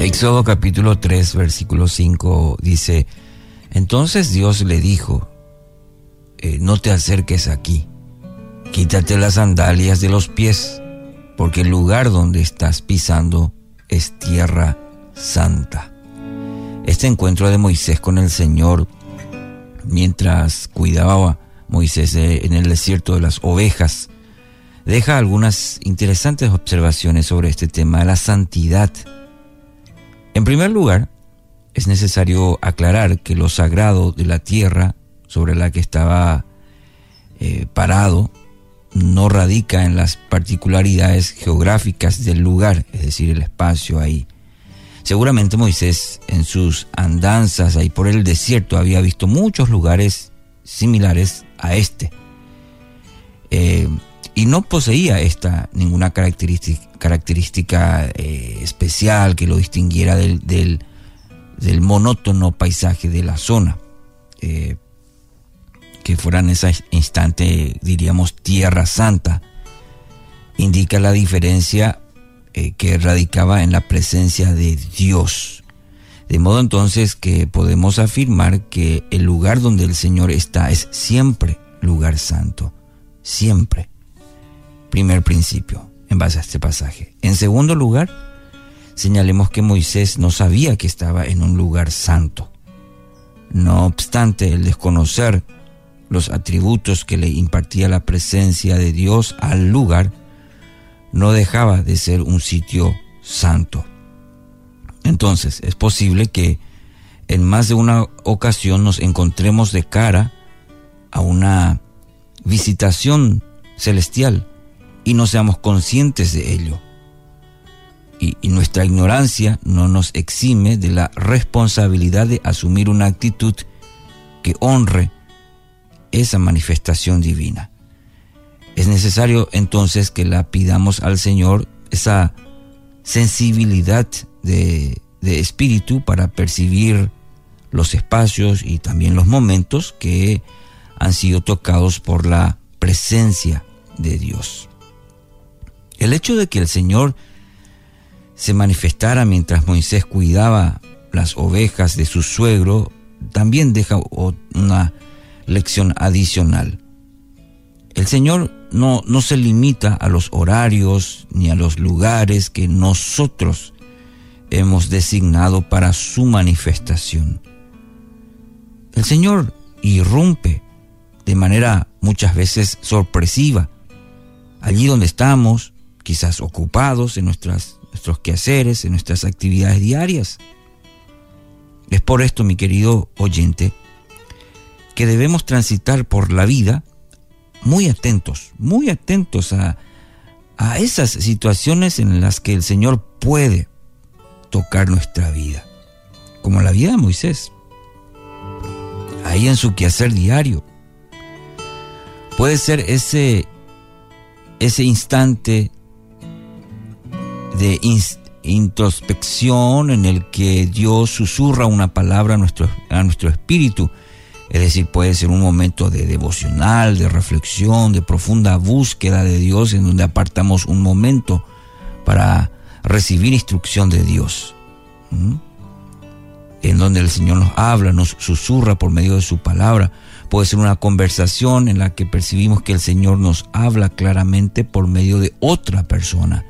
Éxodo capítulo 3, versículo 5 dice, entonces Dios le dijo, eh, no te acerques aquí, quítate las sandalias de los pies, porque el lugar donde estás pisando es tierra santa. Este encuentro de Moisés con el Señor, mientras cuidaba Moisés en el desierto de las ovejas, deja algunas interesantes observaciones sobre este tema la santidad en primer lugar, es necesario aclarar que lo sagrado de la tierra sobre la que estaba eh, parado no radica en las particularidades geográficas del lugar, es decir, el espacio ahí. Seguramente Moisés en sus andanzas ahí por el desierto había visto muchos lugares similares a este. Eh, y no poseía esta ninguna característica, característica eh, especial que lo distinguiera del, del, monótono paisaje de la zona. Eh, que fuera en ese instante, diríamos, tierra santa, indica la diferencia eh, que radicaba en la presencia de Dios. De modo entonces que podemos afirmar que el lugar donde el Señor está es siempre lugar santo, siempre. Primer principio en base a este pasaje. En segundo lugar, señalemos que Moisés no sabía que estaba en un lugar santo. No obstante, el desconocer los atributos que le impartía la presencia de Dios al lugar, no dejaba de ser un sitio santo. Entonces, es posible que en más de una ocasión nos encontremos de cara a una visitación celestial y no seamos conscientes de ello. Y, nuestra ignorancia no nos exime de la responsabilidad de asumir una actitud que honre esa manifestación divina. Es necesario entonces que la pidamos al Señor esa sensibilidad de, espíritu para percibir los espacios y también los momentos que han sido tocados por la presencia de Dios. El hecho de que el Señor se manifestara mientras Moisés cuidaba las ovejas de su suegro también deja una lección adicional. El Señor no, no se limita a los horarios ni a los lugares que nosotros hemos designado para su manifestación. El Señor irrumpe de manera muchas veces sorpresiva allí donde estamos, quizás ocupados en nuestras, nuestros quehaceres, en nuestras actividades diarias. Es por esto, mi querido oyente, que debemos transitar por la vida muy atentos, muy atentos a, a esas situaciones en las que el Señor puede tocar nuestra vida, como la vida de Moisés, ahí en su quehacer diario. Puede ser ese, ese instante de introspección en el que Dios susurra una palabra a nuestro, a nuestro espíritu. Es decir, puede ser un momento de devocional, de reflexión, de profunda búsqueda de Dios, en donde apartamos un momento para recibir instrucción de Dios. En donde el Señor nos habla, nos susurra por medio de su palabra. Puede ser una conversación en la que percibimos que el Señor nos habla claramente por medio de otra persona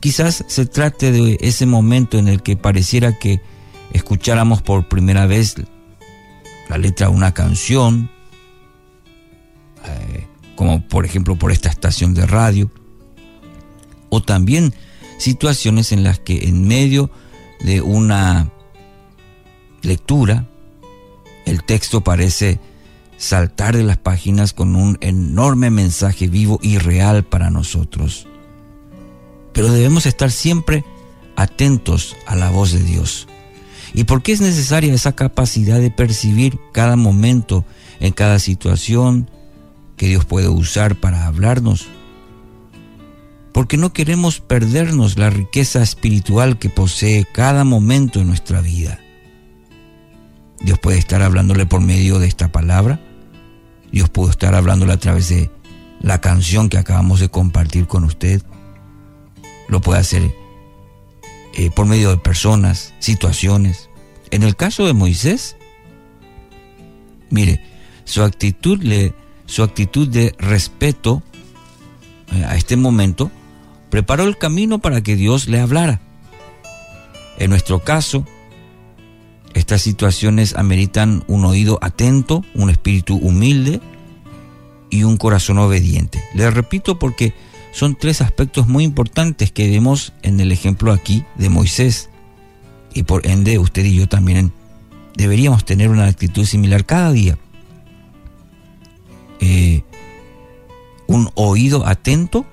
Quizás se trate de ese momento en el que pareciera que escucháramos por primera vez la letra de una canción, eh, como por ejemplo por esta estación de radio, o también situaciones en las que en medio de una lectura el texto parece saltar de las páginas con un enorme mensaje vivo y real para nosotros. Pero debemos estar siempre atentos a la voz de Dios. ¿Y por qué es necesaria esa capacidad de percibir cada momento en cada situación que Dios puede usar para hablarnos? Porque no queremos perdernos la riqueza espiritual que posee cada momento en nuestra vida. Dios puede estar hablándole por medio de esta palabra. Dios puede estar hablándole a través de la canción que acabamos de compartir con usted lo puede hacer eh, por medio de personas, situaciones. En el caso de Moisés, mire, su actitud, le, su actitud de respeto eh, a este momento preparó el camino para que Dios le hablara. En nuestro caso, estas situaciones ameritan un oído atento, un espíritu humilde y un corazón obediente. Les repito porque son tres aspectos muy importantes que vemos en el ejemplo aquí de Moisés. Y por ende usted y yo también deberíamos tener una actitud similar cada día. Eh, un oído atento,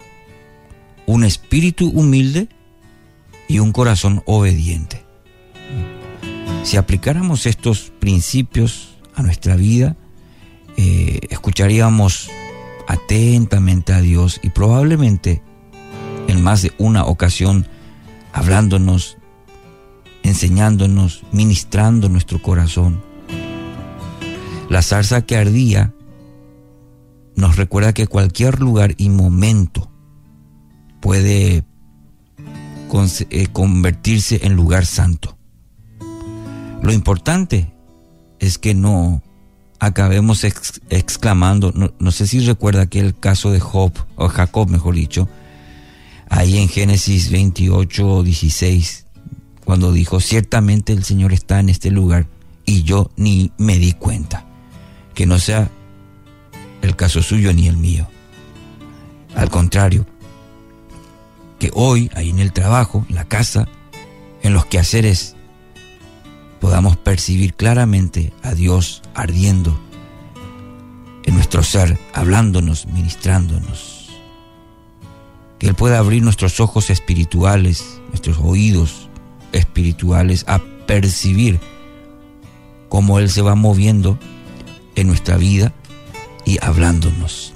un espíritu humilde y un corazón obediente. Si aplicáramos estos principios a nuestra vida, eh, escucharíamos atentamente a Dios y probablemente en más de una ocasión hablándonos, enseñándonos, ministrando nuestro corazón. La zarza que ardía nos recuerda que cualquier lugar y momento puede eh, convertirse en lugar santo. Lo importante es que no acabemos exclamando, no, sé si recuerda aquel caso de Job, o Jacob mejor dicho, ahí en Génesis 28, 16, cuando dijo, ciertamente el Señor está en este lugar y yo ni me di cuenta, que no sea el caso suyo ni el mío. Al contrario, que hoy, ahí en el trabajo, en la casa, en los quehaceres, podamos percibir claramente a Dios ardiendo en nuestro ser, hablándonos, ministrándonos. Que Él pueda abrir nuestros ojos espirituales, nuestros oídos espirituales a percibir cómo Él se va moviendo en nuestra vida y hablándonos.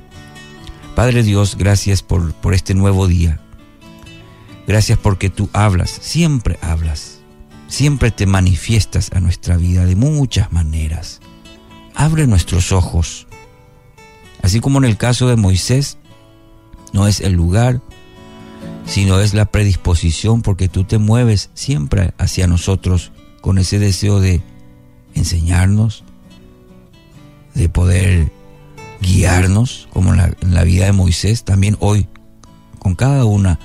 Padre Dios, gracias por, por este nuevo día. Gracias porque tú hablas, siempre hablas siempre te manifiestas a nuestra vida de muchas maneras. Abre nuestros ojos. Así como en el caso de Moisés, no es el lugar, sino es la predisposición porque tú te mueves siempre hacia nosotros con ese deseo de enseñarnos, de poder guiarnos, como en la, en la vida de Moisés, también hoy, con cada una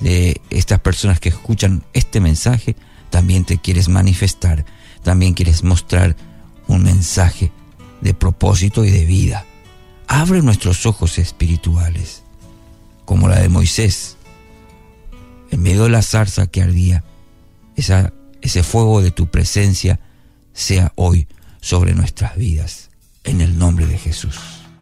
de estas personas que escuchan este mensaje, también te quieres manifestar, también quieres mostrar un mensaje de propósito y de vida. Abre nuestros ojos espirituales, como la de Moisés, en medio de la zarza que ardía, esa, ese fuego de tu presencia sea hoy sobre nuestras vidas, en el nombre de Jesús.